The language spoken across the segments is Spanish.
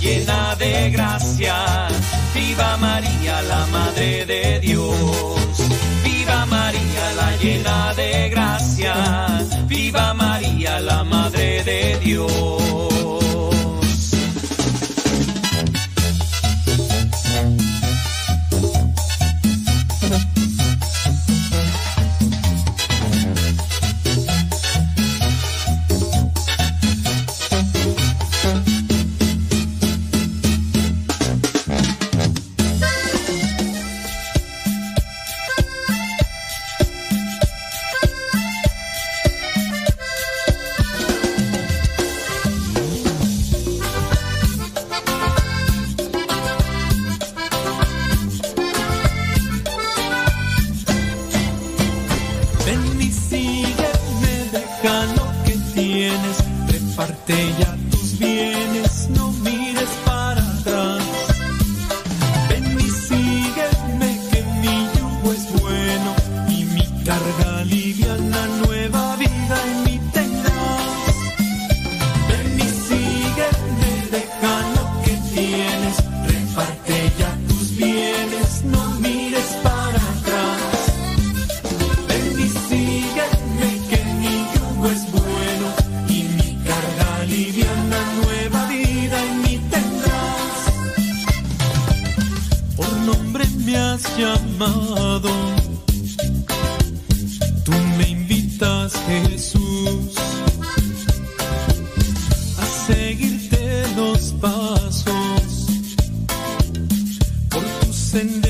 llena de gracia. Viva María, la Madre de Dios. Viva María, la llena de gracia. Viva María, la Madre de Dios. send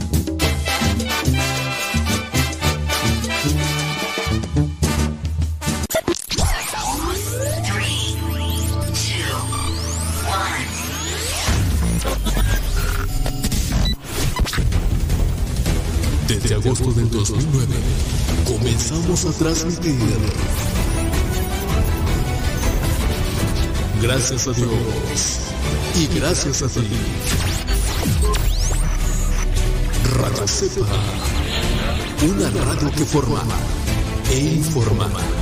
Agosto del 2009 comenzamos a transmitir. Gracias a Dios y gracias a ti. Radio Cepa, una radio que forma e informa.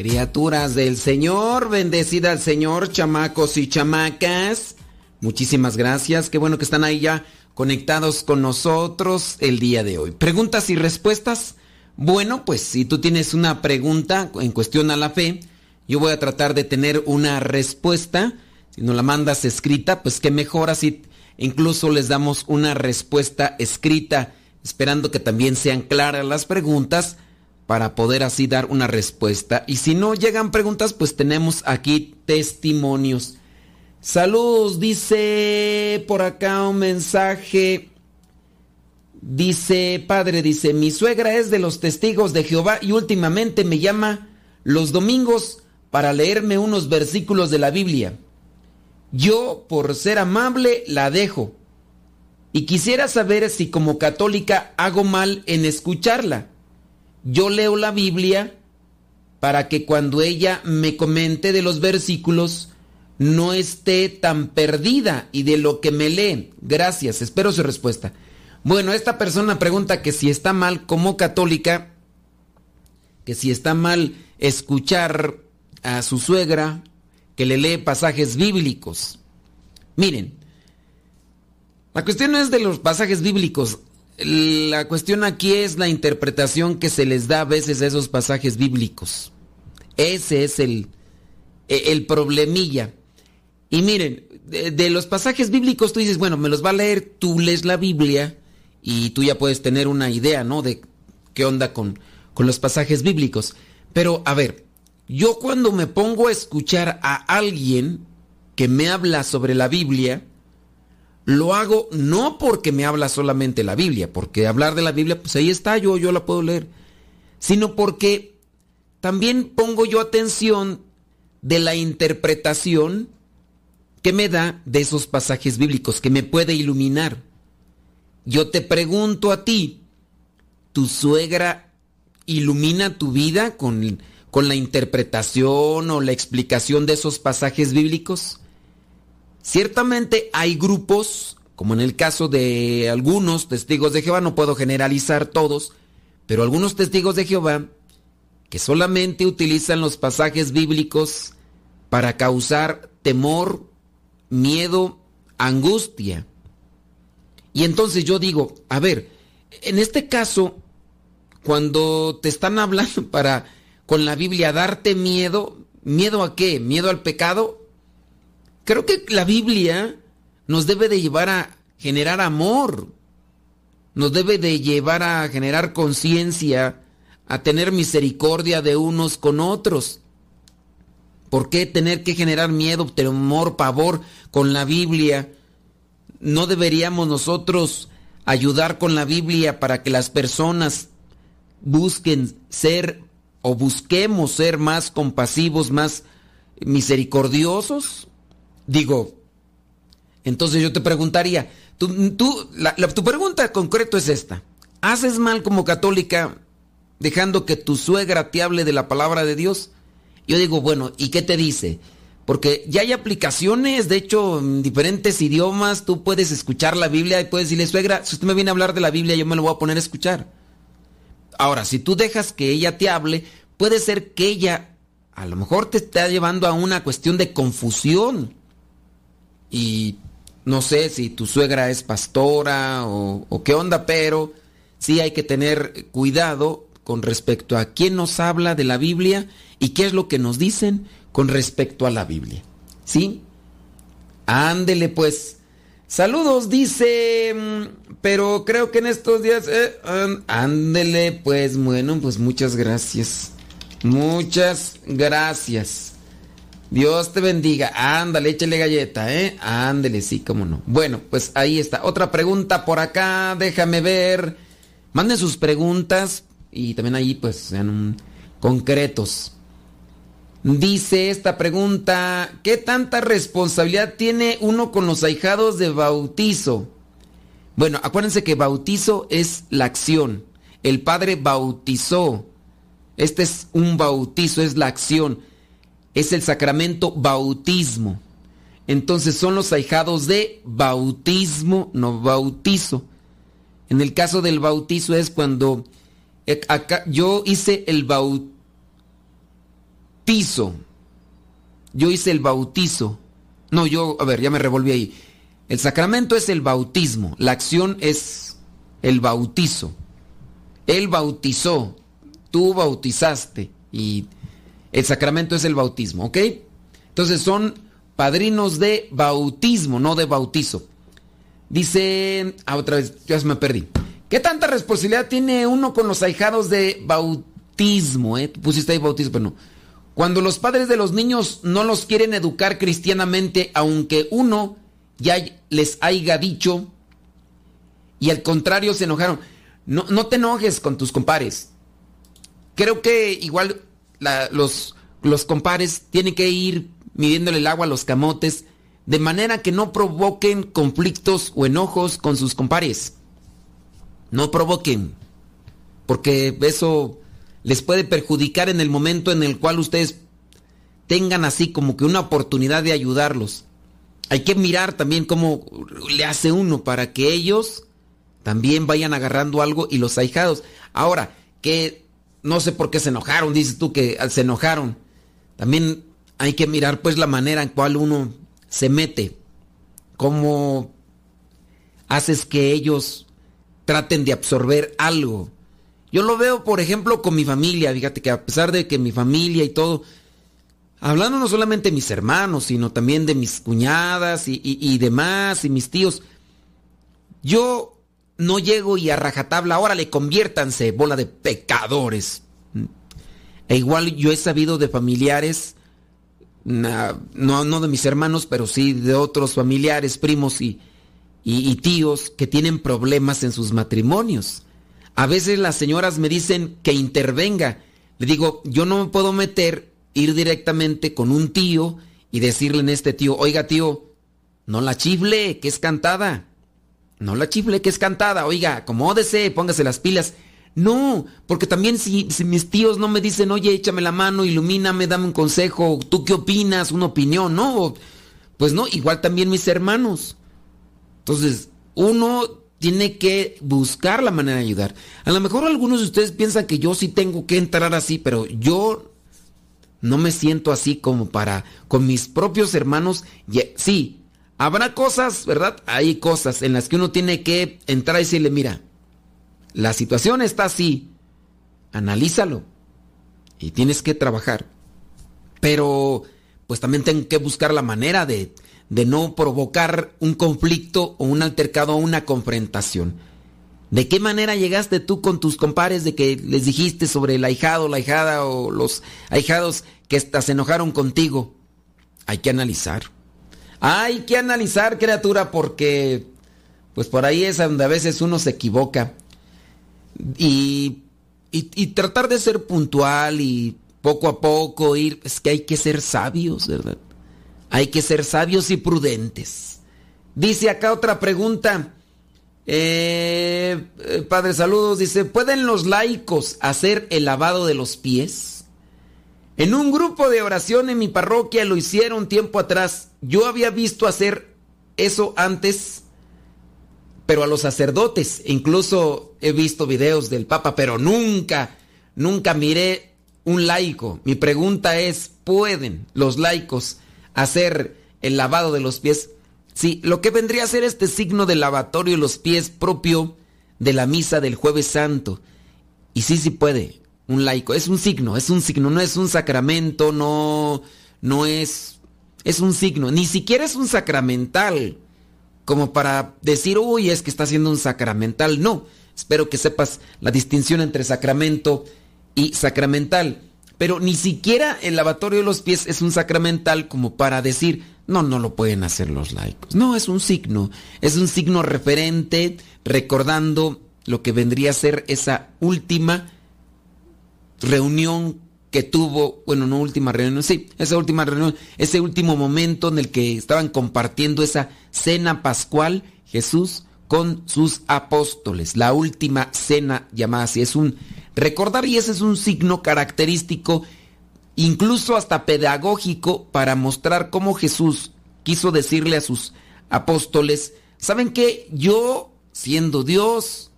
Criaturas del Señor, bendecida al Señor, chamacos y chamacas. Muchísimas gracias, qué bueno que están ahí ya conectados con nosotros el día de hoy. ¿Preguntas y respuestas? Bueno, pues si tú tienes una pregunta en cuestión a la fe, yo voy a tratar de tener una respuesta. Si nos la mandas escrita, pues que mejor así incluso les damos una respuesta escrita, esperando que también sean claras las preguntas para poder así dar una respuesta. Y si no llegan preguntas, pues tenemos aquí testimonios. Saludos, dice por acá un mensaje. Dice, padre, dice, mi suegra es de los testigos de Jehová y últimamente me llama los domingos para leerme unos versículos de la Biblia. Yo, por ser amable, la dejo. Y quisiera saber si como católica hago mal en escucharla yo leo la Biblia para que cuando ella me comente de los versículos no esté tan perdida y de lo que me lee. Gracias, espero su respuesta. Bueno, esta persona pregunta que si está mal como católica, que si está mal escuchar a su suegra que le lee pasajes bíblicos. Miren, la cuestión no es de los pasajes bíblicos, la cuestión aquí es la interpretación que se les da a veces a esos pasajes bíblicos. Ese es el, e, el problemilla. Y miren, de, los pasajes bíblicos tú dices, bueno, me los va a leer, tú lees la Biblia y tú ya puedes tener una idea, ¿no? De qué onda con, con los pasajes bíblicos. Pero, a ver, yo cuando me pongo a escuchar a alguien que me habla sobre la Biblia, lo hago no porque me habla solamente la Biblia, porque hablar de la Biblia, pues ahí está, yo, yo la puedo leer, sino porque también pongo yo atención de la interpretación que me da de esos pasajes bíblicos, que me puede iluminar. Yo te pregunto a ti, ¿tu suegra ilumina tu vida con, con la interpretación o la explicación de esos pasajes bíblicos? Ciertamente hay grupos, como en el caso de algunos testigos de Jehová, no puedo generalizar todos, pero algunos testigos de Jehová que solamente utilizan los pasajes bíblicos para causar temor, miedo, angustia. Y entonces yo digo, a ver, en este caso, cuando te están hablando para con la Biblia darte miedo, ¿miedo a qué? ¿Miedo al pecado? Creo que la Biblia nos debe de llevar a generar amor, nos debe de llevar a generar conciencia, a tener misericordia de unos con otros. ¿Por qué tener que generar miedo, temor, pavor con la Biblia? ¿No deberíamos nosotros ayudar con la Biblia para que las personas busquen ser o busquemos ser más compasivos, más misericordiosos? Digo, entonces yo te preguntaría, tú, tu pregunta concreto es esta. ¿Haces mal como católica dejando que tu suegra te hable de la palabra de Dios? Yo digo, bueno, ¿y qué te dice? Porque ya hay aplicaciones, de hecho, en diferentes idiomas, tú puedes escuchar la Biblia y puedes decirle, suegra, si usted me viene a hablar de la Biblia, yo me lo voy a poner a escuchar. Ahora, si tú dejas que ella te hable, puede ser que ella a lo mejor te está llevando a una cuestión de confusión. Y no sé si tu suegra es pastora o, qué onda, pero sí hay que tener cuidado con respecto a quién nos habla de la Biblia y qué es lo que nos dicen con respecto a la Biblia. ¿Sí? Ándele pues. Saludos, dice, mm, pero creo que en estos días... Eh, ándele pues, bueno, pues muchas gracias. Muchas gracias. Dios te bendiga. Ándale, échale galleta, ¿eh? Ándele, sí, cómo no. Bueno, pues ahí está. Otra pregunta por acá, déjame ver. Manden sus preguntas y también ahí pues sean concretos. Dice esta pregunta, ¿qué tanta responsabilidad tiene uno con los ahijados de bautizo? Bueno, acuérdense que bautizo es la acción. El Padre bautizó. Este es un bautizo, es la acción. Es el sacramento bautismo. Entonces son los ahijados de bautismo, no bautizo. En el caso del bautizo es cuando eh, acá, yo hice el bautizo yo hice el bautizo. No, yo, a ver, ya me revolví ahí. El sacramento es el bautismo, la acción es el bautizo. Él bautizó, tú bautizaste y el sacramento es el bautismo, ¿ok? Entonces son padrinos de bautismo, no de bautizo. Dice, ah, otra vez, ya me perdí. ¿Qué tanta responsabilidad tiene uno con los ahijados de bautismo? Eh? Pusiste ahí bautismo, pero no. Cuando los padres de los niños no los quieren educar cristianamente, aunque uno ya les haya dicho, y al contrario se enojaron. No, no te enojes con tus compares. Creo que igual los, los compares tienen que ir midiéndole el agua a los camotes de manera que no provoquen conflictos o enojos con sus compares. No provoquen, porque eso les puede perjudicar en el momento en el cual ustedes tengan así como que una oportunidad de ayudarlos. Hay que mirar también cómo le hace uno para que ellos también vayan agarrando algo y los ahijados. Ahora, que no sé por qué se enojaron, dices tú que se enojaron. También hay que mirar pues la manera en cual uno se mete. Cómo haces que ellos traten de absorber algo. Yo lo veo, por ejemplo, con mi familia. Fíjate que a pesar de que mi familia y todo, hablando no solamente de mis hermanos, sino también de mis cuñadas y, demás, y mis tíos, yo no llego y a rajatabla, ahora le conviértanse, bola de pecadores. E igual yo he sabido de familiares, no, no de mis hermanos, pero sí de otros familiares, primos y, y tíos que tienen problemas en sus matrimonios a veces las señoras me dicen que intervenga. Le digo, yo no me puedo meter, ir directamente con un tío y decirle en este tío, oiga tío, no la chifle, que es cantada. No la chifle, que es cantada. Oiga, acomódese, póngase las pilas. No, porque también si, mis tíos no me dicen, oye, échame la mano, ilumíname, dame un consejo, ¿tú qué opinas? Una opinión, no. Pues no, igual también mis hermanos. Entonces, uno tiene que buscar la manera de ayudar. A lo mejor algunos de ustedes piensan que yo sí tengo que entrar así, pero yo no me siento así como para con mis propios hermanos. Sí, habrá cosas, ¿verdad? Hay cosas en las que uno tiene que entrar y decirle, mira, la situación está así, analízalo y tienes que trabajar. Pero pues también tengo que buscar la manera de de no provocar un conflicto o un altercado o una confrontación. ¿De qué manera llegaste tú con tus compares de que les dijiste sobre el ahijado, la ahijada o los ahijados que hasta se enojaron contigo? Hay que analizar. Hay que analizar, criatura, porque pues por ahí es donde a veces uno se equivoca. Y, y, tratar de ser puntual y poco a poco ir, es que hay que ser sabios, ¿verdad? Hay que ser sabios y prudentes. Dice acá otra pregunta. Eh, eh, padre, saludos. Dice, ¿pueden los laicos hacer el lavado de los pies? En un grupo de oración en mi parroquia lo hicieron tiempo atrás. Yo había visto hacer eso antes, pero a los sacerdotes. Incluso he visto videos del Papa, pero nunca, nunca miré un laico. Mi pregunta es, ¿pueden los laicos hacer el lavado de los pies? Sí, lo que vendría a ser este signo del lavatorio de los pies propio de la misa del jueves santo. Y sí, sí puede, un laico. Es un signo, es un signo, no es un sacramento, no, no es, es un signo. Ni siquiera es un sacramental, como para decir, uy, es que está haciendo un sacramental. No, espero que sepas la distinción entre sacramento y sacramental. Pero ni siquiera el lavatorio de los pies es un sacramental como para decir, no, no lo pueden hacer los laicos. No, es un signo, es un signo referente recordando lo que vendría a ser esa última reunión que tuvo, bueno, no última reunión, sí, esa última reunión, ese último momento en el que estaban compartiendo esa cena pascual Jesús con sus apóstoles, la última cena llamada así, es un recordar y ese es un signo característico, incluso hasta pedagógico, para mostrar cómo Jesús quiso decirle a sus apóstoles, ¿saben qué? Yo, siendo Dios,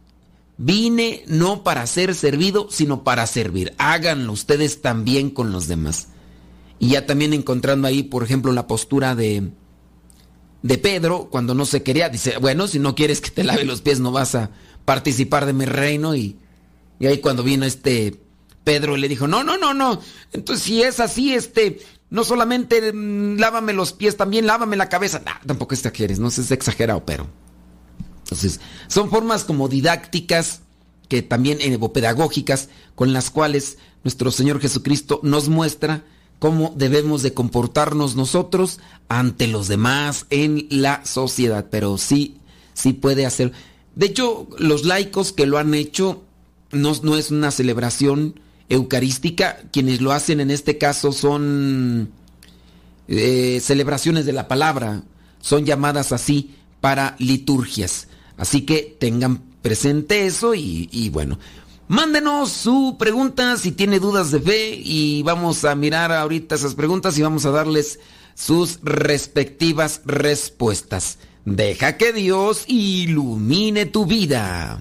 Vine no para ser servido, sino para servir. Háganlo ustedes también con los demás. Y ya también encontrando ahí, por ejemplo, la postura de, de Pedro, cuando no se quería, dice, bueno, si no quieres que te lave los pies, no vas a participar de mi reino. Y, y ahí cuando vino este Pedro le dijo, no, no, no, no. Entonces, si es así, este, no solamente mm, lávame los pies, también lávame la cabeza. tampoco quieres, no sé, es exagerado, pero... Entonces, son formas como didácticas, que también eh, pedagógicas, con las cuales nuestro Señor Jesucristo nos muestra cómo debemos de comportarnos nosotros ante los demás en la sociedad. Pero sí, sí puede hacer. De hecho, los laicos que lo han hecho no, no es una celebración eucarística. Quienes lo hacen en este caso son eh, celebraciones de la palabra. Son llamadas así para liturgias. Así que tengan presente eso y, bueno. Mándenos su pregunta si tiene dudas de fe y vamos a mirar ahorita esas preguntas y vamos a darles sus respectivas respuestas. Deja que Dios ilumine tu vida.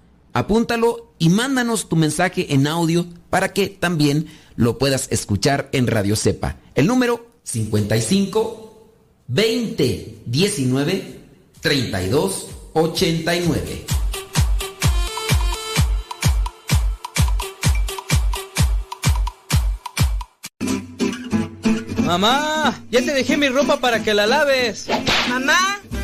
apúntalo y mándanos tu mensaje en audio para que también lo puedas escuchar en Radio Cepa. El número 55 20 19 32 89. Mamá, ya te dejé mi ropa para que la laves. Mamá,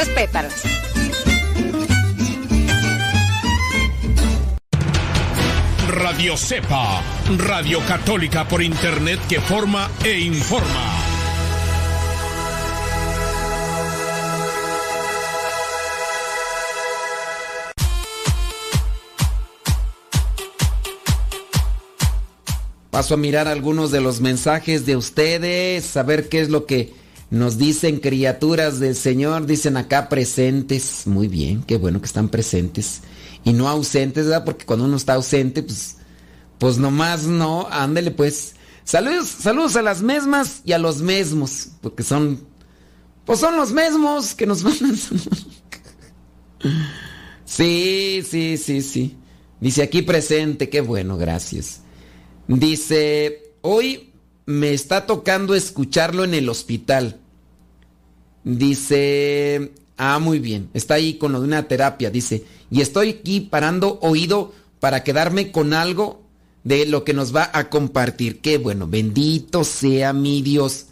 Respétalas. Radio Cepa, Radio Católica por Internet que forma e informa. Paso a mirar algunos de los mensajes de ustedes, a ver qué es lo que nos dicen criaturas del Señor. Dicen acá presentes. Muy bien, qué bueno que están presentes. Y no ausentes, ¿verdad? Porque cuando uno está ausente, pues, pues nomás no. Ándele pues. Saludos, saludos a las mismas y a los mismos. Porque son, pues son los mismos que nos mandan. sí, sí, sí, sí. Dice aquí presente, qué bueno, gracias. Dice, hoy me está tocando escucharlo en el hospital. Dice, ah, muy bien, está ahí con lo de una terapia. Dice, y estoy aquí parando oído para quedarme con algo de lo que nos va a compartir. Qué bueno, bendito sea mi Dios.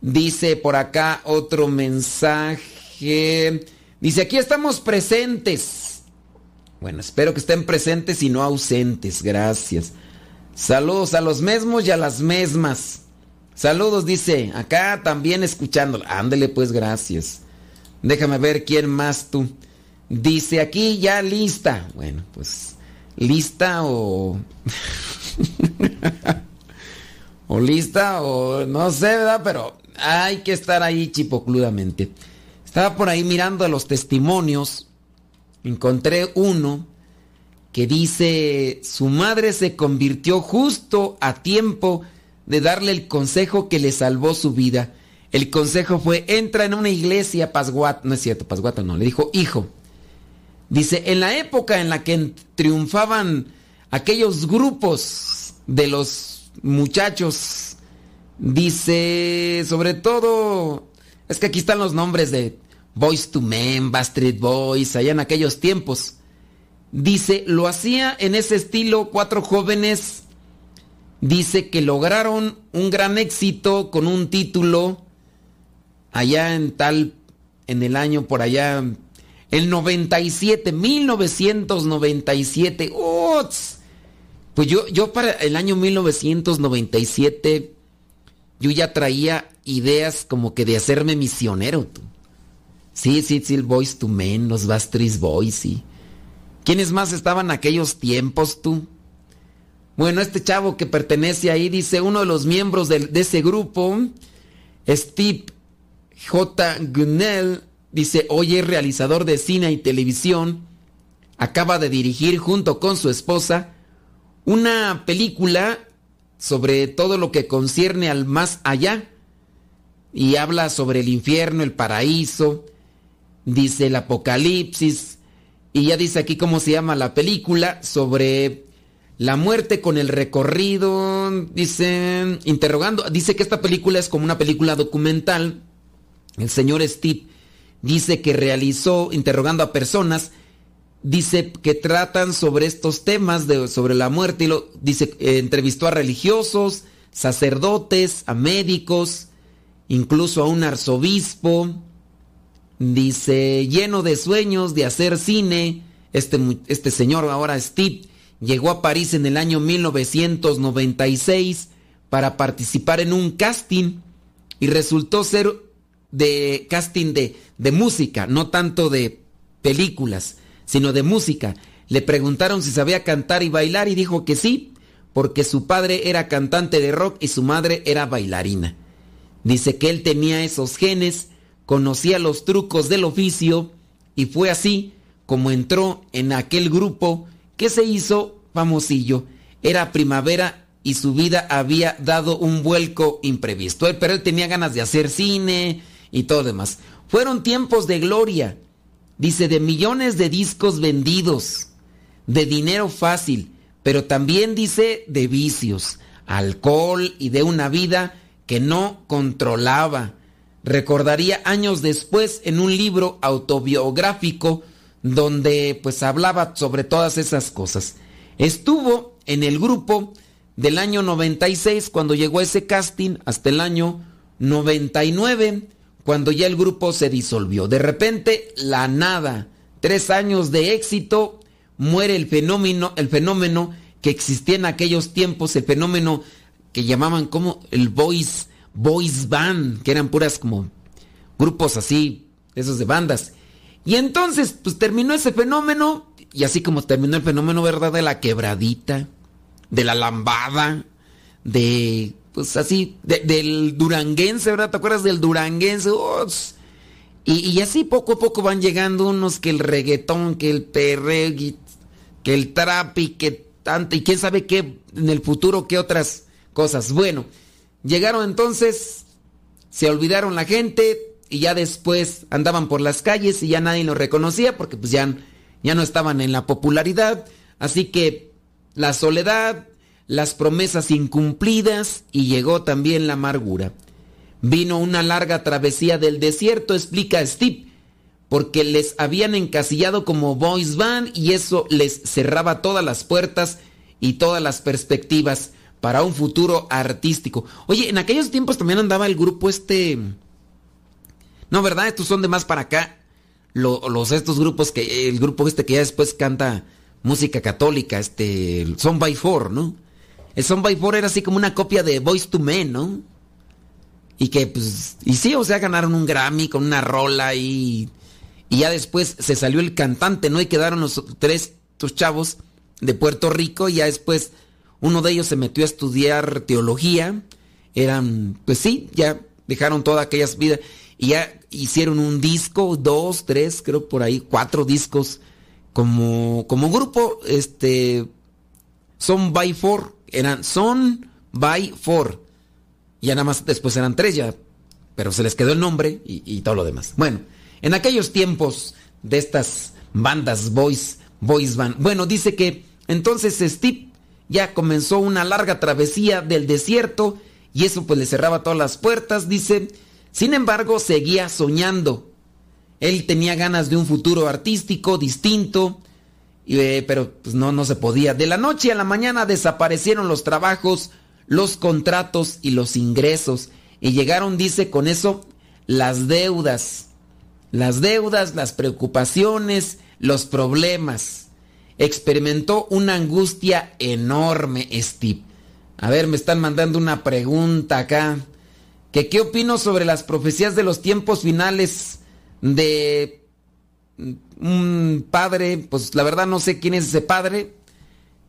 Dice por acá otro mensaje. Dice, aquí estamos presentes. Bueno, espero que estén presentes y no ausentes. Gracias. Saludos a los mismos y a las mismas. Saludos, dice. Acá también escuchando. Ándele pues, gracias. Déjame ver quién más tú. Dice aquí ya lista. Bueno, pues lista o... o lista o no sé, ¿verdad? Pero hay que estar ahí chipocludamente. Estaba por ahí mirando los testimonios. Encontré uno que dice, su madre se convirtió justo a tiempo de darle el consejo que le salvó su vida. El consejo fue, entra en una iglesia, Pasguat, no es cierto, Pasguato no, le dijo, hijo. Dice, en la época en la que triunfaban aquellos grupos de los muchachos, dice, sobre todo, es que aquí están los nombres de Boys to Men, Bastard Boys, allá en aquellos tiempos. Dice, lo hacía en ese estilo cuatro jóvenes. Dice que lograron un gran éxito con un título allá en tal, en el año por allá, el 97, 1997. ¡Uts! Pues yo, yo para el año 1997, yo ya traía ideas como que de hacerme misionero. Tú. Sí, sí, sí, el Boys to Men, los Bastries Boys, sí. ¿Quiénes más estaban en aquellos tiempos tú? Bueno, este chavo que pertenece ahí dice, uno de los miembros de, de ese grupo, Steve J. Gunnell, dice, hoy es realizador de cine y televisión, acaba de dirigir junto con su esposa una película sobre todo lo que concierne al más allá y habla sobre el infierno, el paraíso, dice el apocalipsis, y ya dice aquí cómo se llama la película sobre la muerte con el recorrido. Dice, interrogando, dice que esta película es como una película documental. El señor Steve dice que realizó, interrogando a personas, dice que tratan sobre estos temas, de, sobre la muerte, y dice, eh, entrevistó a religiosos, sacerdotes, a médicos, incluso a un arzobispo, Dice, lleno de sueños de hacer cine, este, este señor ahora Steve llegó a París en el año 1996 para participar en un casting y resultó ser de casting de, de música, no tanto de películas, sino de música. Le preguntaron si sabía cantar y bailar y dijo que sí, porque su padre era cantante de rock y su madre era bailarina. Dice que él tenía esos genes conocía los trucos del oficio y fue así como entró en aquel grupo que se hizo famosillo. Era primavera y su vida había dado un vuelco imprevisto. Pero él tenía ganas de hacer cine y todo demás. Fueron tiempos de gloria, dice, de millones de discos vendidos, de dinero fácil, pero también dice de vicios, alcohol y de una vida que no controlaba recordaría años después en un libro autobiográfico donde pues hablaba sobre todas esas cosas. Estuvo en el grupo del año 96 cuando llegó ese casting hasta el año 99 cuando ya el grupo se disolvió. De repente la nada, tres años de éxito, muere el fenómeno, el fenómeno que existía en aquellos tiempos el fenómeno que llamaban como el boys, boys band, que eran puras como grupos así, esos de bandas. Y entonces, pues terminó ese fenómeno, y así como terminó el fenómeno, ¿verdad? De la quebradita, de la lambada, de, pues así, del duranguense, ¿verdad? ¿Te acuerdas del duranguense? y, y, así poco a poco van llegando unos que el reggaetón, que el perreo, que el trap y que tanto, y quién sabe qué en el futuro, qué otras cosas. Bueno, llegaron entonces, se olvidaron la gente, y ya después andaban por las calles y ya nadie los reconocía porque pues ya, ya no estaban en la popularidad. Así que la soledad, las promesas incumplidas y llegó también la amargura. Vino una larga travesía del desierto, explica Steve, porque les habían encasillado como boys band y eso les cerraba todas las puertas y todas las perspectivas para un futuro artístico. Oye, en aquellos tiempos también andaba el grupo este no, ¿verdad? Estos son de más para acá. Los, estos grupos que, el grupo este que ya después canta música católica, este, Son by Four, ¿no? El Son by Four era así como una copia de Voice to Men, ¿no? Y que, pues, y sí, o sea, ganaron un Grammy con una rola y, y ya después se salió el cantante, ¿no? Y quedaron los tres, estos chavos de Puerto Rico y ya después uno de ellos se metió a estudiar teología. Eran, pues sí, ya dejaron todas aquellas vidas y ya hicieron un disco, dos, tres, creo por ahí, cuatro discos como, como grupo, este, Son by Four, eran Son by Four. Ya nada más después eran tres ya, pero se les quedó el nombre y, todo lo demás. Bueno, en aquellos tiempos de estas bandas boys, boys band, bueno, dice que entonces Steve ya comenzó una larga travesía del desierto y eso pues le cerraba todas las puertas, dice, sin embargo, seguía soñando. Él tenía ganas de un futuro artístico distinto, eh, pero pues no, no se podía. De la noche a la mañana desaparecieron los trabajos, los contratos y los ingresos. Y llegaron, dice, con eso las deudas. Las deudas, las preocupaciones, los problemas. Experimentó una angustia enorme, Steve. A ver, me están mandando una pregunta acá. Que qué opino sobre las profecías de los tiempos finales de un padre, pues la verdad no sé quién es ese padre,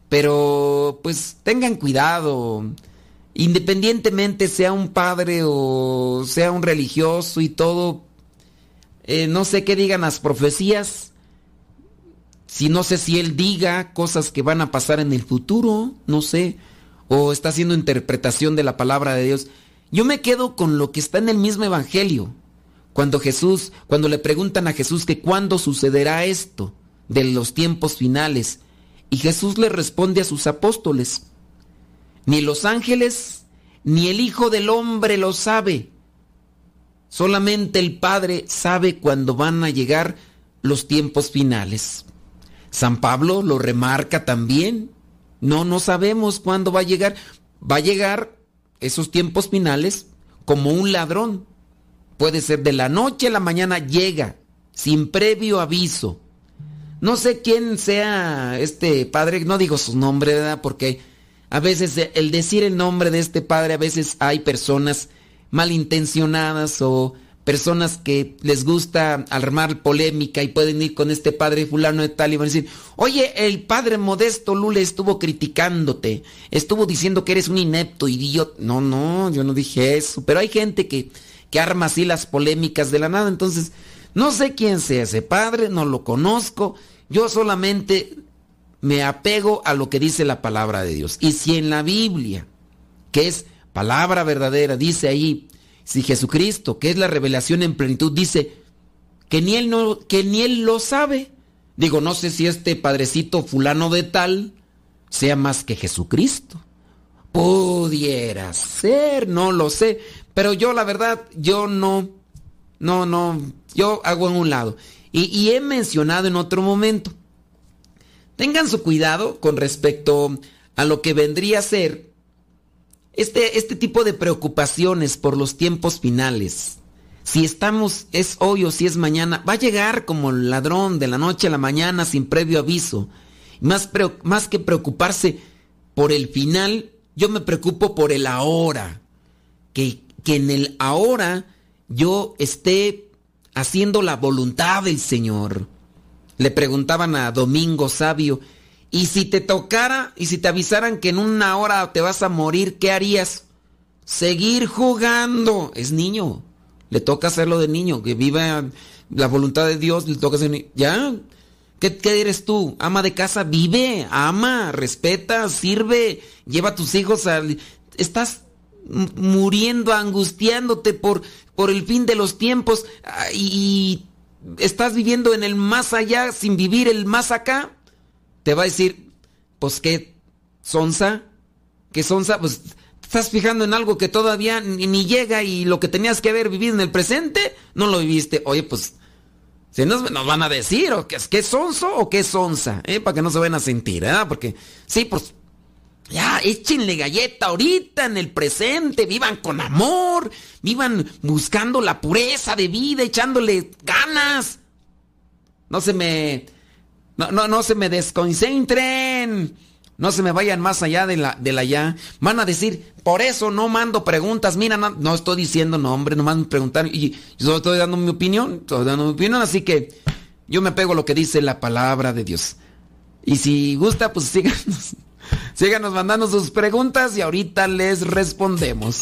pero pues tengan cuidado, independientemente sea un padre o sea un religioso y todo, eh, no sé qué digan las profecías, si no sé si él diga cosas que van a pasar en el futuro, no sé, o está haciendo interpretación de la palabra de Dios. Yo me quedo con lo que está en el mismo Evangelio. Cuando Jesús, cuando le preguntan a Jesús que cuándo sucederá esto de los tiempos finales, y Jesús le responde a sus apóstoles, ni los ángeles, ni el Hijo del Hombre lo sabe. Solamente el Padre sabe cuándo van a llegar los tiempos finales. San Pablo lo remarca también. No, no sabemos cuándo va a llegar. Va a llegar esos tiempos finales como un ladrón. Puede ser de la noche a la mañana llega, sin previo aviso. No sé quién sea este padre, no digo su nombre, ¿verdad? Porque a veces el decir el nombre de este padre, a veces hay personas malintencionadas o personas que les gusta armar polémica y pueden ir con este padre fulano de tal y van a decir, oye, el padre modesto Lule estuvo criticándote, estuvo diciendo que eres un inepto idiota. No, no, yo no dije eso, pero hay gente que, que arma así las polémicas de la nada, entonces no sé quién sea ese padre, no lo conozco, yo solamente me apego a lo que dice la palabra de Dios. Y si en la Biblia, que es palabra verdadera, dice ahí, si Jesucristo, que es la revelación en plenitud, dice que ni él, no, que ni él lo sabe, digo, no sé si este padrecito fulano de tal sea más que Jesucristo. Pudiera ser, no lo sé, pero yo la verdad, yo no, no, no, yo hago en un lado. Y, y he mencionado en otro momento, tengan su cuidado con respecto a lo que vendría a ser este, este tipo de preocupaciones por los tiempos finales, si estamos, es hoy o si es mañana, va a llegar como el ladrón de la noche a la mañana sin previo aviso. Más, más que preocuparse por el final, yo me preocupo por el ahora. Que, que en el ahora yo esté haciendo la voluntad del Señor. Le preguntaban a Domingo Sabio, ¿y si te tocara y si te avisaran que en una hora te vas a morir, qué harías? Seguir jugando. Es niño. Le toca hacerlo de niño, que viva la voluntad de Dios, le toca. ¿Ya? ¿Qué, ¿Qué, eres tú? Ama de casa, vive, ama, respeta, sirve, lleva a tus hijos al... Estás muriendo, angustiándote por, por el fin de los tiempos ah, y estás viviendo en el más allá sin vivir el más acá. Te va a decir, pues qué sonsa, qué sonsa, pues estás fijando en algo que todavía ni, llega y lo que tenías que haber vivido en el presente, no lo viviste. Oye, pues, si nos, van a decir, o que es que sonso o qué sonsa, ¿eh? para que no se vayan a sentir, ¿eh? porque sí, pues, ya, échenle galleta ahorita en el presente, vivan con amor, vivan buscando la pureza de vida, echándole ganas. No se me, no, no, no se me desconcentren. No se me vayan más allá de la, de ya. Van a decir, por eso no mando preguntas. Mira, no, no estoy diciendo nombre, no mando preguntar. Y yo estoy dando mi opinión, estoy dando mi opinión, así que yo me pego a lo que dice la palabra de Dios. Y si gusta, pues síganos, síganos mandando sus preguntas y ahorita les respondemos.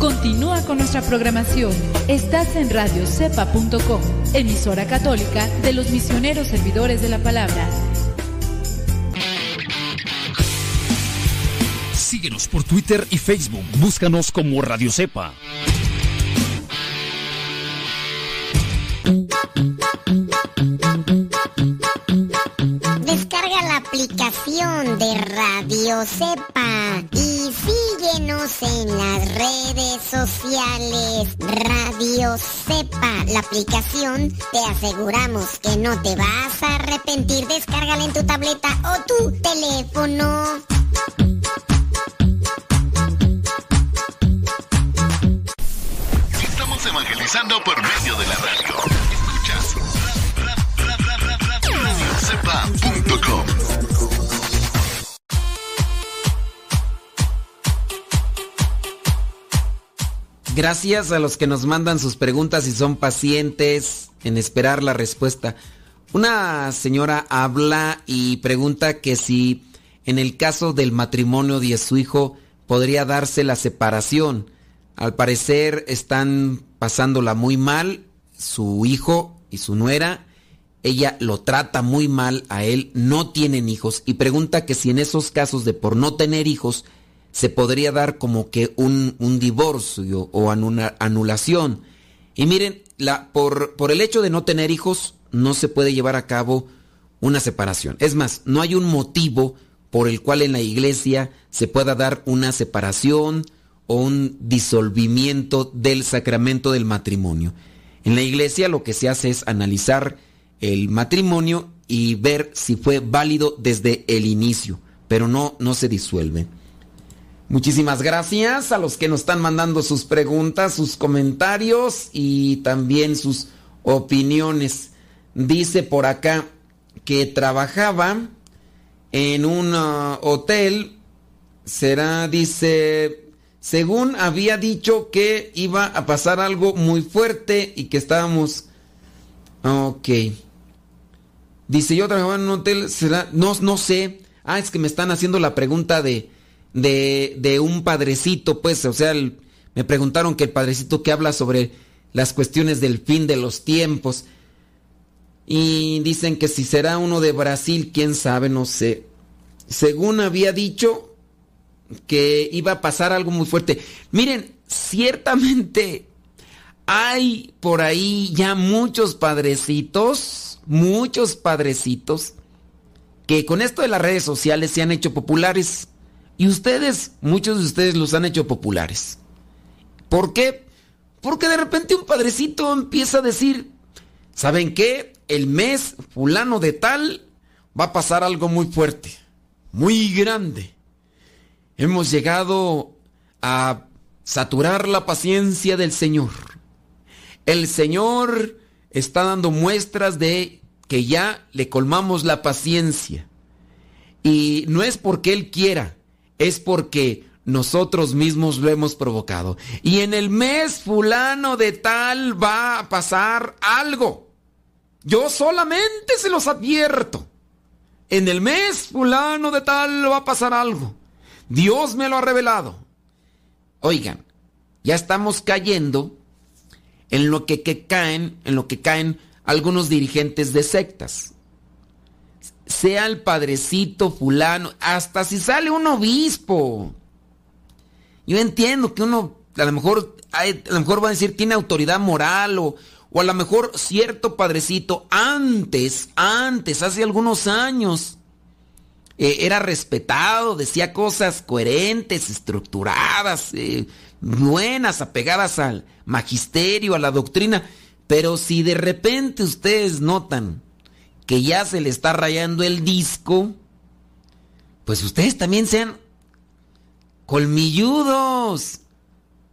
Continúa con nuestra programación. Estás en radiocepa.com, emisora católica de los misioneros servidores de la palabra. Síguenos por Twitter y Facebook. Búscanos como Radio Cepa. La aplicación de Radio Cepa y síguenos en las redes sociales. Radio Cepa, la aplicación, te aseguramos que no te vas a arrepentir. Descárgala en tu tableta o tu teléfono. Estamos evangelizando por medio de la radio. Gracias a los que nos mandan sus preguntas y son pacientes en esperar la respuesta. Una señora habla y pregunta que si en el caso del matrimonio de su hijo podría darse la separación. Al parecer están pasándola muy mal, su hijo y su nuera. Ella lo trata muy mal a él, no tienen hijos y pregunta que si en esos casos de por no tener hijos se podría dar como que un, un divorcio o anula, anulación. Y miren, la, por, por el hecho de no tener hijos no se puede llevar a cabo una separación. Es más, no hay un motivo por el cual en la iglesia se pueda dar una separación o un disolvimiento del sacramento del matrimonio. En la iglesia lo que se hace es analizar el matrimonio y ver si fue válido desde el inicio, pero no, no se disuelve. Muchísimas gracias a los que nos están mandando sus preguntas, sus comentarios y también sus opiniones. Dice por acá que trabajaba en un uh, hotel, será, dice, según había dicho que iba a pasar algo muy fuerte y que estábamos... Ok. Dice, yo trabajaba en un hotel, será, no, no sé. Ah, es que me están haciendo la pregunta de, de, de un padrecito, pues, o sea, me preguntaron que el padrecito que habla sobre las cuestiones del fin de los tiempos. Y dicen que si será uno de Brasil, quién sabe, no sé. Según había dicho que iba a pasar algo muy fuerte. Miren, ciertamente hay por ahí ya muchos padrecitos, muchos padrecitos, que con esto de las redes sociales se han hecho populares. Y ustedes, muchos de ustedes los han hecho populares. ¿Por qué? Porque de repente un padrecito empieza a decir, ¿saben qué? El mes fulano de tal va a pasar algo muy fuerte, muy grande. Hemos llegado a saturar la paciencia del Señor. El Señor está dando muestras de que ya le colmamos la paciencia. Y no es porque Él quiera, es porque nosotros mismos lo hemos provocado. Y en el mes fulano de tal va a pasar algo. Yo solamente se los advierto. En el mes fulano de tal va a pasar algo. Dios me lo ha revelado. Oigan, ya estamos cayendo en lo que, caen, en lo que caen algunos dirigentes de sectas. Sea el padrecito fulano, hasta si sale un obispo. Yo entiendo que uno a lo mejor, a lo mejor va a decir tiene autoridad moral o, o a lo mejor cierto padrecito antes, antes, hace algunos años, eh, era respetado, decía cosas coherentes, estructuradas, eh, buenas, apegadas al magisterio, a la doctrina. Pero si de repente ustedes notan que ya se le está rayando el disco, pues ustedes también sean colmilludos.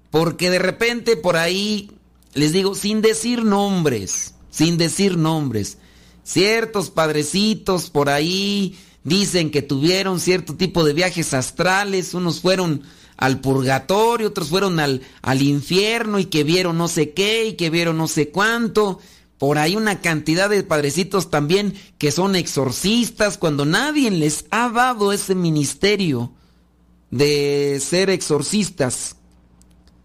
Porque de repente por ahí, les digo, sin decir nombres, sin decir nombres, ciertos padrecitos por ahí dicen que tuvieron cierto tipo de viajes astrales, unos fueron al purgatorio, otros fueron al, al infierno y que vieron no sé qué y que vieron no sé cuánto. Por ahí una cantidad de padrecitos también que son exorcistas cuando nadie les ha dado ese ministerio de ser exorcistas.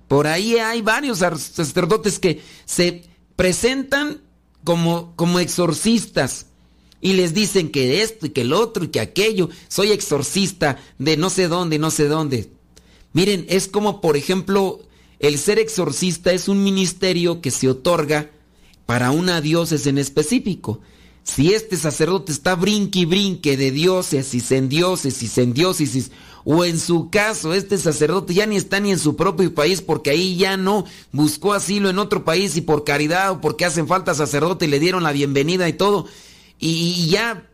Por ahí hay varios sacerdotes que se presentan como, como exorcistas y les dicen que esto y que el otro y que aquello. Soy exorcista de no sé dónde, no sé dónde. Miren, es como por ejemplo, el ser exorcista es un ministerio que se otorga para una diócesis en específico. Si este sacerdote está brinque y brinque de diócesis en diócesis en diócesis, o en su caso, este sacerdote ya ni está ni en su propio país porque ahí ya no buscó asilo en otro país y por caridad o porque hacen falta sacerdote y le dieron la bienvenida y todo, y ya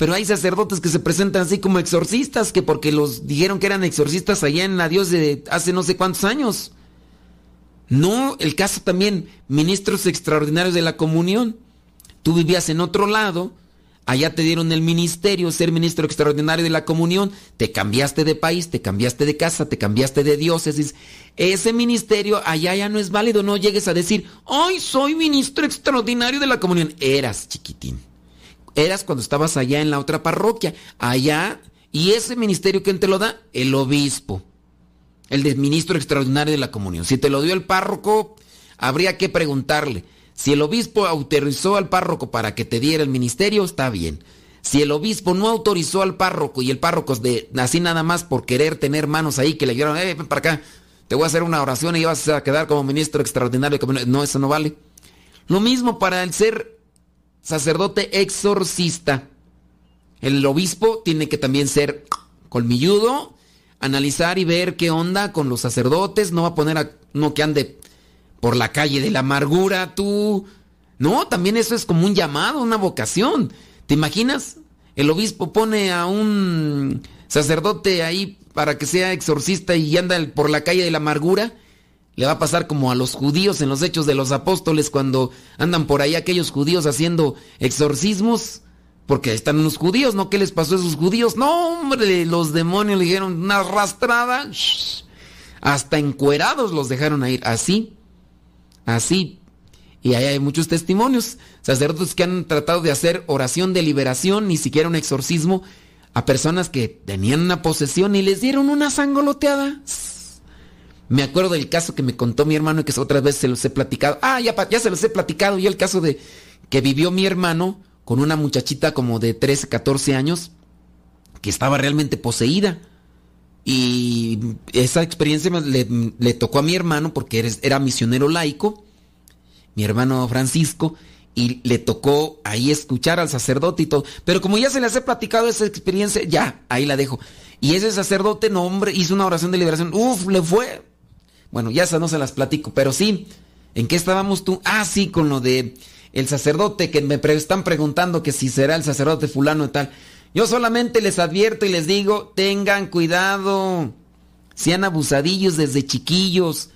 pero hay sacerdotes que se presentan así como exorcistas, que porque los dijeron que eran exorcistas allá en la Dios de hace no sé cuántos años. No, el caso también, ministros extraordinarios de la comunión. Tú vivías en otro lado, allá te dieron el ministerio, ser ministro extraordinario de la comunión, te cambiaste de país, te cambiaste de casa, te cambiaste de diócesis. Ese ministerio allá ya no es válido, no llegues a decir, ay, soy ministro extraordinario de la comunión. Eras chiquitín eras cuando estabas allá en la otra parroquia. Allá, y ese ministerio, ¿quién te lo da? El obispo. El de ministro extraordinario de la comunión. Si te lo dio el párroco, habría que preguntarle. Si el obispo autorizó al párroco para que te diera el ministerio, está bien. Si el obispo no autorizó al párroco y el párroco de así nada más por querer tener manos ahí que le dijeron, eh, ven para acá, te voy a hacer una oración y vas a quedar como ministro extraordinario. No, eso no vale. Lo mismo para el ser sacerdote exorcista. El obispo tiene que también ser colmilludo, analizar y ver qué onda con los sacerdotes. No va a poner a uno que ande por la calle de la amargura, tú. No, también eso es como un llamado, una vocación. ¿Te imaginas? El obispo pone a un sacerdote ahí para que sea exorcista y anda por la calle de la amargura. Le va a pasar como a los judíos en los hechos de los apóstoles cuando andan por ahí aquellos judíos haciendo exorcismos. Porque están unos judíos, ¿no? ¿Qué les pasó a esos judíos? No, hombre, los demonios le dijeron una arrastrada. hasta encuerados los dejaron ir. Así, así. Y ahí hay muchos testimonios. Sacerdotes que han tratado de hacer oración de liberación, ni siquiera un exorcismo, a personas que tenían una posesión y les dieron una sangoloteada. Me acuerdo del caso que me contó mi hermano y que otras veces se los he platicado. Ah, ya, ya se los he platicado. Y el caso de que vivió mi hermano con una muchachita como de 13, 14 años que estaba realmente poseída. Y esa experiencia le, le tocó a mi hermano porque era misionero laico, mi hermano Francisco, y le tocó ahí escuchar al sacerdote y todo. Pero como ya se les he platicado esa experiencia, ya, ahí la dejo. Y ese sacerdote, no hombre, hizo una oración de liberación. Uf, le fue. Bueno, ya esas no se las platico, pero sí. ¿En qué estábamos tú? Ah, sí, con lo de el sacerdote que me están preguntando que si será el sacerdote fulano y tal. Yo solamente les advierto y les digo, tengan cuidado. Sean abusadillos desde chiquillos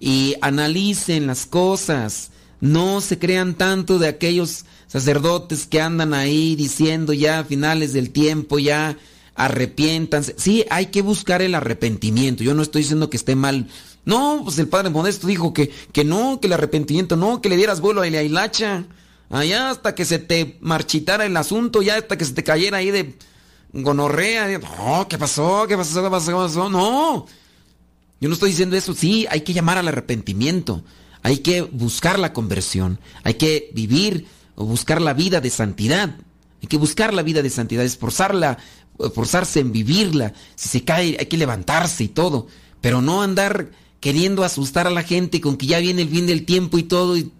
y analicen las cosas. No se crean tanto de aquellos sacerdotes que andan ahí diciendo ya a finales del tiempo, ya arrepiéntanse. Sí, hay que buscar el arrepentimiento. Yo no estoy diciendo que esté mal. No, pues el padre Modesto dijo que, que no, que el arrepentimiento no, que le dieras vuelo a la hilacha. Allá hasta que se te marchitara el asunto, ya hasta que se te cayera ahí de gonorrea. No, ¿qué pasó? ¿Qué pasó? ¿Qué pasó? ¿Qué pasó? No. Yo no estoy diciendo eso. Sí, hay que llamar al arrepentimiento. Hay que buscar la conversión. Hay que vivir o buscar la vida de santidad. Hay que buscar la vida de santidad, esforzarla, esforzarse en vivirla. Si se cae, hay que levantarse y todo. Pero no andar queriendo asustar a la gente con que ya viene el fin del tiempo y todo. Y,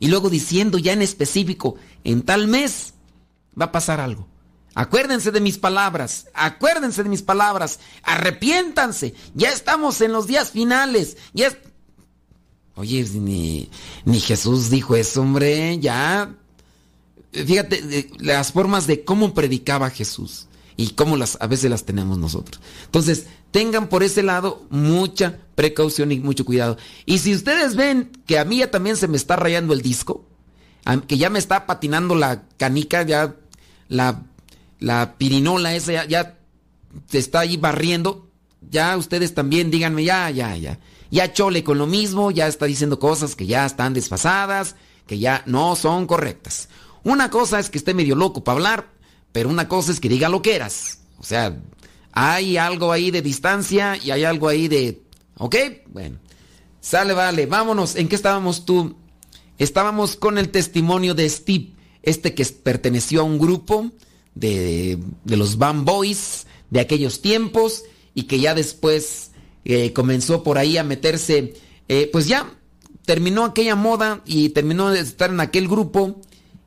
luego diciendo ya en específico, en tal mes va a pasar algo. Acuérdense de mis palabras, acuérdense de mis palabras, arrepiéntanse, ya estamos en los días finales, ya es- Oye, ni, ni Jesús dijo eso, hombre, ya. Fíjate, eh, las formas de cómo predicaba Jesús y cómo las a veces las tenemos nosotros. Entonces, tengan por ese lado mucha precaución y mucho cuidado. Y si ustedes ven que a mí ya también se me está rayando el disco, que ya me está patinando la canica, ya la, la pirinola esa ya, ya se está ahí barriendo, ya ustedes también díganme, ya, ya, ya. Ya chole con lo mismo, ya está diciendo cosas que ya están desfasadas, que ya no son correctas. Una cosa es que esté medio loco para hablar, pero una cosa es que diga lo que eras. O sea, hay algo ahí de distancia y hay algo ahí de... ¿Ok? Bueno. Sale, vale, vámonos. ¿En qué estábamos tú? Estábamos con el testimonio de Steve, este que perteneció a un grupo de, de los Bam Boys de aquellos tiempos y que ya después eh, comenzó por ahí a meterse, eh, pues ya terminó aquella moda y terminó de estar en aquel grupo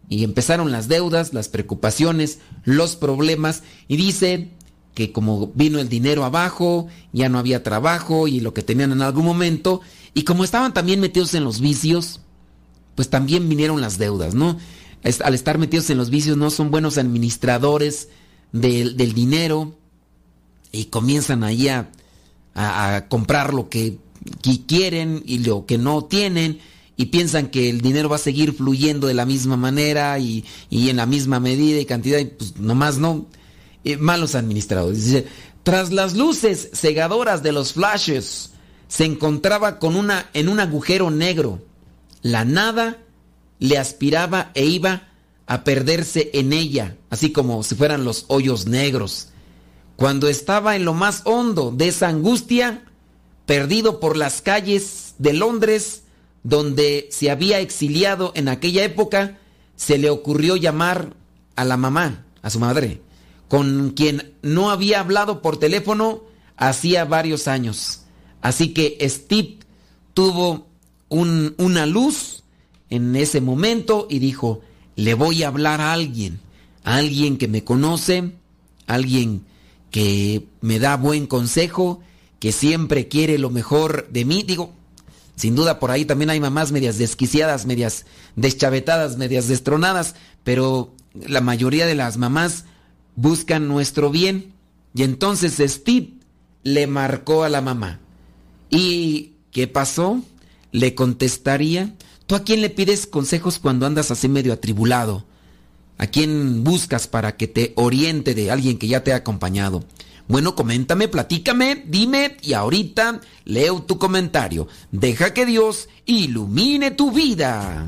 y empezaron las deudas, las preocupaciones, los problemas y dice que como vino el dinero abajo, ya no había trabajo y lo que tenían en algún momento y como estaban también metidos en los vicios, pues también vinieron las deudas, ¿no? Al estar metidos en los vicios no son buenos administradores del, dinero y comienzan ahí a, comprar lo que, qui- quieren y lo que no tienen y piensan que el dinero va a seguir fluyendo de la misma manera y, y en la misma medida y cantidad y pues nomás no. Eh, malos administradores. Tras las luces cegadoras de los flashes se encontraba con una en un agujero negro. La nada le aspiraba e iba a perderse en ella, así como si fueran los hoyos negros. Cuando estaba en lo más hondo de esa angustia, perdido por las calles de Londres, donde se había exiliado en aquella época, se le ocurrió llamar a la mamá, a su madre, con quien no había hablado por teléfono hacía varios años. Así que Steve tuvo un- una luz en ese momento y dijo, le voy a hablar a alguien, a alguien que me conoce, alguien que me da buen consejo, que siempre quiere lo mejor de mí. Digo, sin duda por ahí también hay mamás medias desquiciadas, medias deschavetadas, medias destronadas, pero la mayoría de las mamás buscan nuestro bien. Y entonces Steve le marcó a la mamá. ¿Y qué pasó? Le contestaría, ¿tú a quién le pides consejos cuando andas así medio atribulado? ¿A quién buscas para que te oriente de alguien que ya te ha acompañado? Bueno, coméntame, platícame, dime y ahorita leo tu comentario. Deja que Dios ilumine tu vida.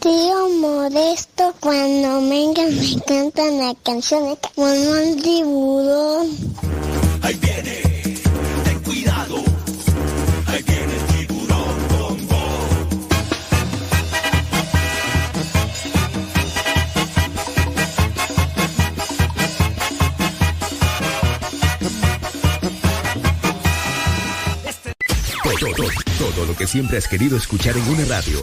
Tío Modesto, cuando vengan me cantan la canción de como un tiburón. Ahí viene, ten cuidado. Ahí viene el tiburón bombo. Todo, todo, todo lo que siempre has querido escuchar en una radio.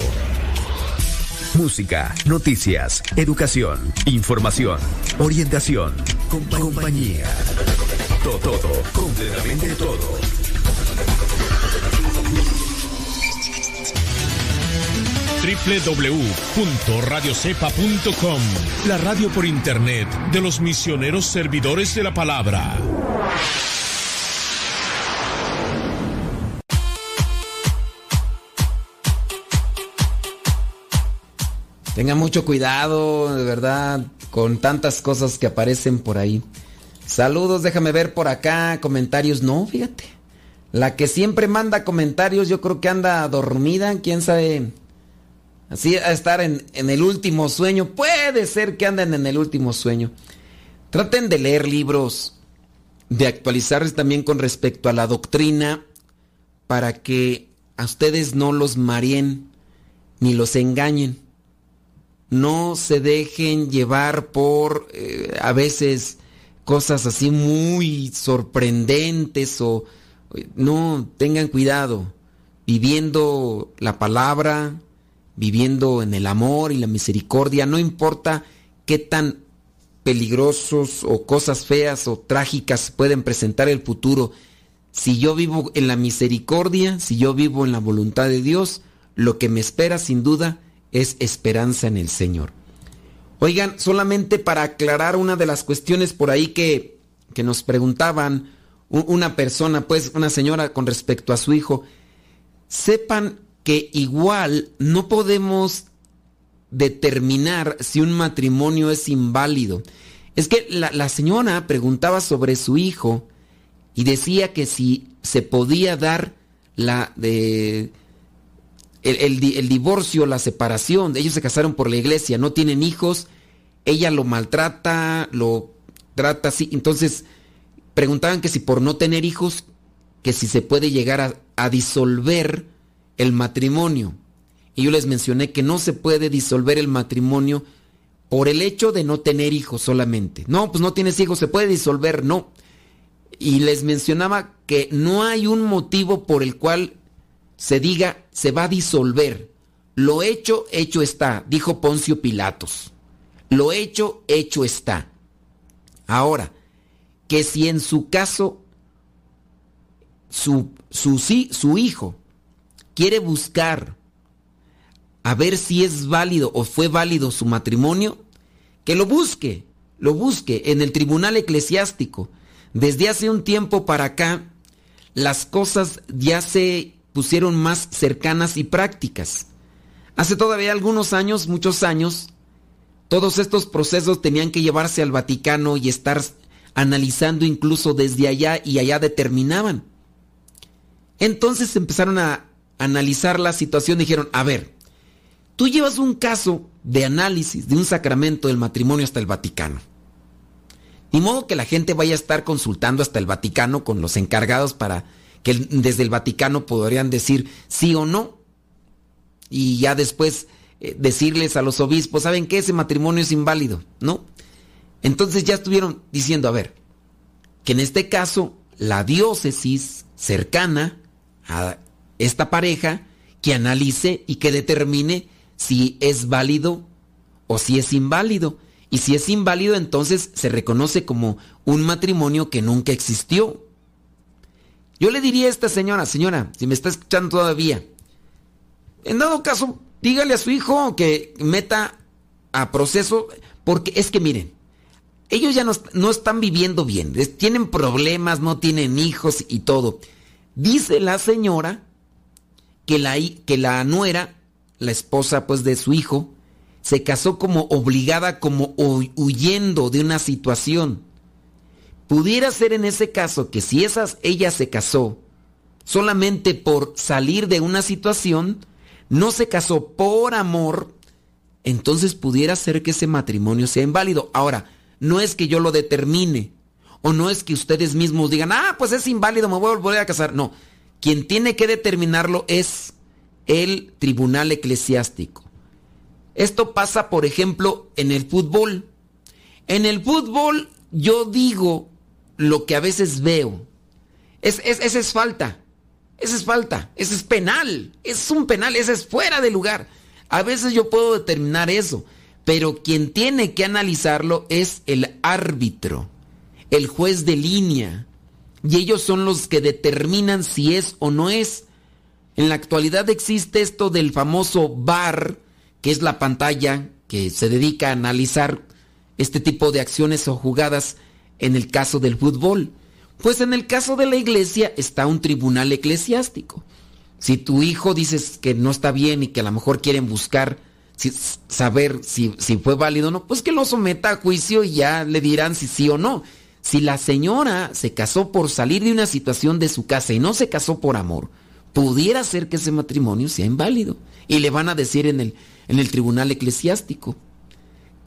Música, noticias, educación, información, orientación, compa- compañía. Todo, todo, completamente todo. www.radiocepa.com La radio por internet de los misioneros servidores de la palabra. Tengan mucho cuidado, de verdad, con tantas cosas que aparecen por ahí. Saludos, déjame ver por acá, comentarios. No, fíjate. La que siempre manda comentarios, yo creo que anda dormida, quién sabe. Así a estar en, en el último sueño. Puede ser que anden en el último sueño. Traten de leer libros, de actualizarse también con respecto a la doctrina, para que a ustedes no los mareen ni los engañen no se dejen llevar por eh, a veces cosas así muy sorprendentes o no tengan cuidado. Viviendo la palabra viviendo en el amor y la misericordia no importa qué tan peligrosos o cosas feas o trágicas pueden presentar el futuro. Si yo vivo en la misericordia si yo vivo en la voluntad de Dios lo que me espera sin duda es esperanza en el Señor. Oigan, solamente para aclarar una de las cuestiones por ahí que, que nos preguntaban una persona, pues una señora con respecto a su hijo, sepan que igual no podemos determinar si un matrimonio es inválido. Es que la, la señora preguntaba sobre su hijo y decía que si se podía dar la de el, el di- el divorcio, la separación, ellos se casaron por la iglesia, no tienen hijos, ella lo maltrata, lo trata así, entonces preguntaban que si por no tener hijos, que si se puede llegar a, a disolver el matrimonio. Y yo les mencioné que no se puede disolver el matrimonio por el hecho de no tener hijos solamente. No, pues no tienes hijos, se puede disolver, no. Y les mencionaba que no hay un motivo por el cual se diga se va a disolver. Lo hecho, hecho está, dijo Poncio Pilatos. Lo hecho, hecho está. Ahora, que si en su caso su, su, su hijo quiere buscar a ver si es válido o fue válido su matrimonio, que lo busque, lo busque en el tribunal eclesiástico. Desde hace un tiempo para acá, las cosas ya se pusieron más cercanas y prácticas. Hace todavía algunos años, muchos años, todos estos procesos tenían que llevarse al Vaticano y estar analizando incluso desde allá y allá determinaban. Entonces empezaron a analizar la situación dijeron, a ver, tú llevas un caso de análisis de un sacramento del matrimonio hasta el Vaticano. Ni modo que la gente vaya a estar consultando hasta el Vaticano con los encargados para que desde el Vaticano podrían decir sí o no. Y ya después eh, decirles a los obispos, ¿saben qué? Ese matrimonio es inválido, ¿no? Entonces ya estuvieron diciendo, a ver, que en este caso la diócesis cercana a esta pareja que analice y que determine si es válido o si es inválido. Y si es inválido, entonces se reconoce como un matrimonio que nunca existió. Yo le diría a esta señora, señora, si me está escuchando todavía, En dado caso, dígale a su hijo que meta a proceso, porque es que miren, ellos ya no, no están viviendo bien, tienen problemas, no tienen hijos y todo. Dice la señora que la, que la nuera, la esposa pues de su hijo, se casó como obligada, como huyendo de una situación. Pudiera ser en ese caso que si esas, ella se casó solamente por salir de una situación, no se casó por amor, entonces pudiera ser que ese matrimonio sea inválido. Ahora, no es que yo lo determine, o no es que ustedes mismos digan, ah, pues es inválido, me voy a volver a casar. No, quien tiene que determinarlo es el tribunal eclesiástico. Esto pasa, por ejemplo, en el fútbol. En el fútbol yo digo lo que a veces veo. Es, es, esa es falta. Esa es falta. Ese es penal. Es un penal. Ese es fuera de lugar. A veces yo puedo determinar eso. Pero quien tiene que analizarlo es el árbitro, el juez de línea. Y ellos son los que determinan si es o no es. En la actualidad existe esto del famoso VAR, que es la pantalla que se dedica a analizar este tipo de acciones o jugadas en el caso del fútbol. Pues en el caso de la iglesia está un tribunal eclesiástico. Si tu hijo dices que no está bien y que a lo mejor quieren buscar saber si, si fue válido o no, pues que lo someta a juicio y ya le dirán si sí o no. Si la señora se casó por salir de una situación de su casa y no se casó por amor, pudiera ser que ese matrimonio sea inválido. Y le van a decir en el, en el tribunal eclesiástico.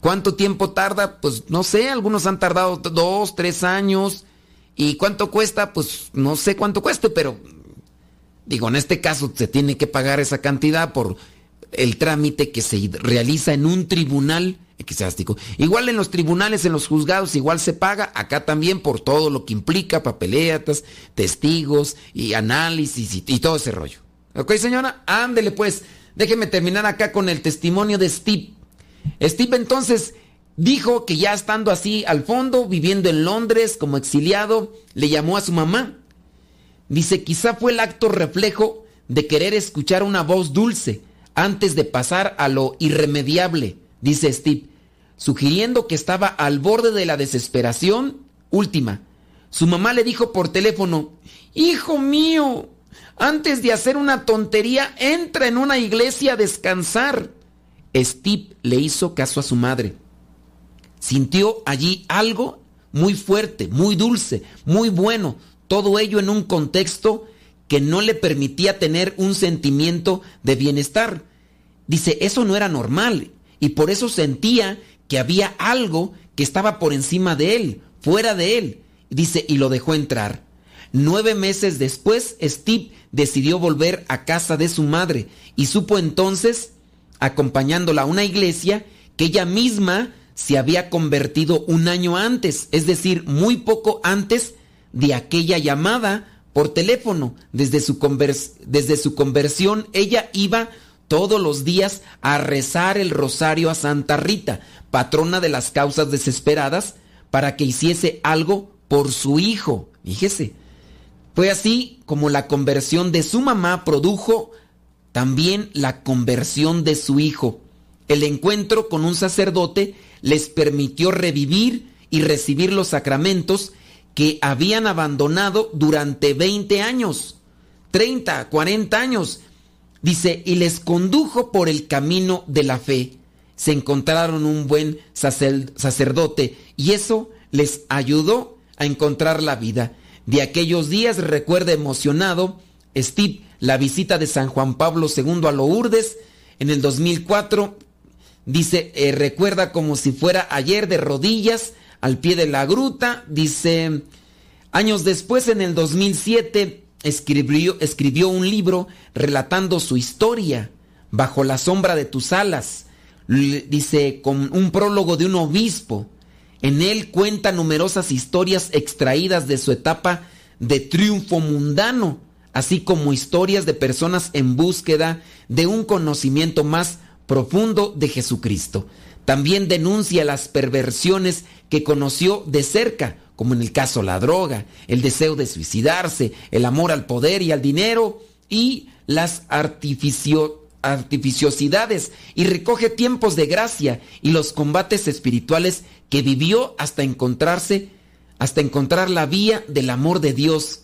¿Cuánto tiempo tarda? Pues no sé, algunos han tardado dos, tres años. ¿Y cuánto cuesta? Pues no sé cuánto cueste, pero digo, en este caso se tiene que pagar esa cantidad por el trámite que se realiza en un tribunal eclesiástico. Igual en los tribunales, en los juzgados, igual se paga, acá también por todo lo que implica papeletas, testigos y análisis y, y todo ese rollo. ¿Ok, señora? Ándele pues. Déjeme terminar acá con el testimonio de Steve. Steve entonces dijo que ya estando así al fondo, viviendo en Londres como exiliado, le llamó a su mamá. Dice, quizá fue el acto reflejo de querer escuchar una voz dulce antes de pasar a lo irremediable, dice Steve, sugiriendo que estaba al borde de la desesperación última. Su mamá le dijo por teléfono, Hijo mío, antes de hacer una tontería, entra en una iglesia a descansar. Steve le hizo caso a su madre. Sintió allí algo muy fuerte, muy dulce, muy bueno, todo ello en un contexto que no le permitía tener un sentimiento de bienestar. Dice, eso no era normal y por eso sentía que había algo que estaba por encima de él, fuera de él. Dice, y lo dejó entrar. Nueve meses después, Steve decidió volver a casa de su madre y supo entonces, acompañándola a una iglesia, que ella misma se había convertido un año antes, es decir, muy poco antes de aquella llamada por teléfono. Desde su, desde su conversión, ella iba todos los días a rezar el rosario a Santa Rita, patrona de las causas desesperadas, para que hiciese algo por su hijo. Fíjese, fue así como la conversión de su mamá produjo también la conversión de su hijo. El encuentro con un sacerdote les permitió revivir y recibir los sacramentos que habían abandonado durante 20 años, 30, 40 años. Dice, y les condujo por el camino de la fe. Se encontraron un buen sacerdote y eso les ayudó a encontrar la vida. De aquellos días recuerda emocionado Steve la visita de San Juan Pablo II a Lourdes en el 2004. Dice, eh, recuerda como si fuera ayer de rodillas al pie de la gruta. Dice, años después, en el 2007, escribió, escribió un libro relatando su historia, Bajo la sombra de tus alas. Dice, con un prólogo de un obispo. En él cuenta numerosas historias extraídas de su etapa de triunfo mundano, así como historias de personas en búsqueda de un conocimiento más profundo de Jesucristo. También denuncia las perversiones que conoció de cerca, como en el caso la droga, el deseo de suicidarse, el amor al poder y al dinero y las artificiosidades y recoge tiempos de gracia y los combates espirituales que vivió hasta encontrarse, hasta encontrar la vía del amor de Dios,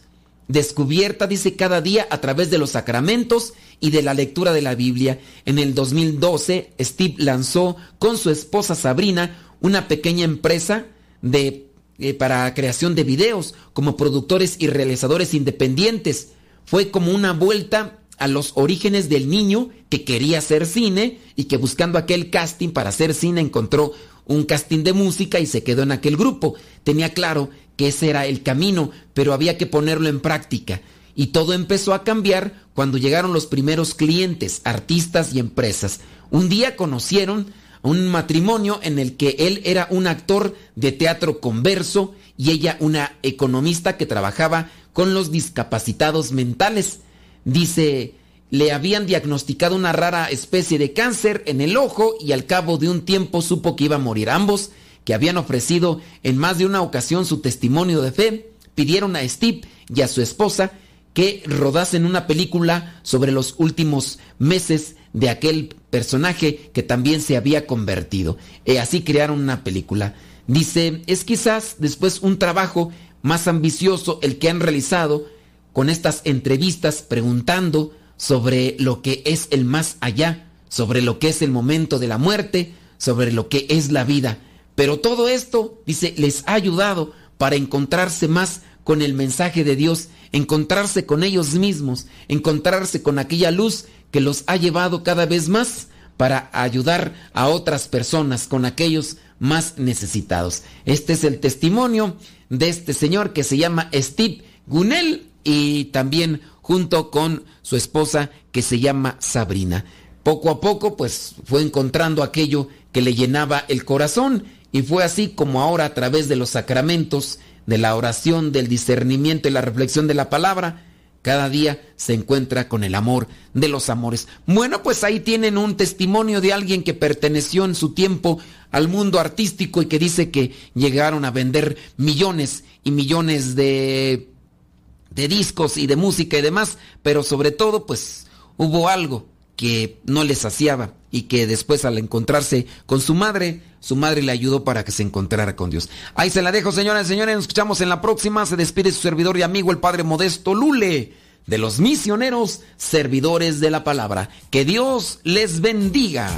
descubierta, dice, cada día a través de los sacramentos y de la lectura de la Biblia. En el 2012, Steve lanzó con su esposa Sabrina una pequeña empresa de, eh, para creación de videos como productores y realizadores independientes. Fue como una vuelta a los orígenes del niño que quería hacer cine y que buscando aquel casting para hacer cine encontró un casting de música y se quedó en aquel grupo. Tenía claro que ese era el camino, pero había que ponerlo en práctica. Y todo empezó a cambiar cuando llegaron los primeros clientes, artistas y empresas. Un día conocieron un matrimonio en el que él era un actor de teatro converso y ella una economista que trabajaba con los discapacitados mentales. Dice, le habían diagnosticado una rara especie de cáncer en el ojo y al cabo de un tiempo supo que iba a morir. Ambos, que habían ofrecido en más de una ocasión su testimonio de fe, pidieron a Steve y a su esposa que rodasen una película sobre los últimos meses de aquel personaje que también se había convertido. Y así crearon una película. Dice, es quizás después un trabajo más ambicioso el que han realizado con estas entrevistas preguntando sobre lo que es el más allá, sobre lo que es el momento de la muerte, sobre lo que es la vida. Pero todo esto, dice, les ha ayudado para encontrarse más con el mensaje de Dios, encontrarse con ellos mismos, encontrarse con aquella luz que los ha llevado cada vez más para ayudar a otras personas, con aquellos más necesitados. Este es el testimonio de este señor que se llama Steve Gunell y también junto con su esposa que se llama Sabrina. Poco a poco pues fue encontrando aquello que le llenaba el corazón y fue así como ahora a través de los sacramentos, de la oración, del discernimiento y la reflexión de la palabra, cada día se encuentra con el amor de los amores. Bueno, pues ahí tienen un testimonio de alguien que perteneció en su tiempo al mundo artístico y que dice que llegaron a vender millones y millones de, de discos y de música y demás, pero sobre todo pues hubo algo que no les saciaba y que después al encontrarse con su madre, su madre le ayudó para que se encontrara con Dios. Ahí se la dejo, señoras y señores, nos escuchamos en la próxima. Se despide su servidor y amigo, el Padre Modesto Lule, de los misioneros servidores de la palabra. Que Dios les bendiga.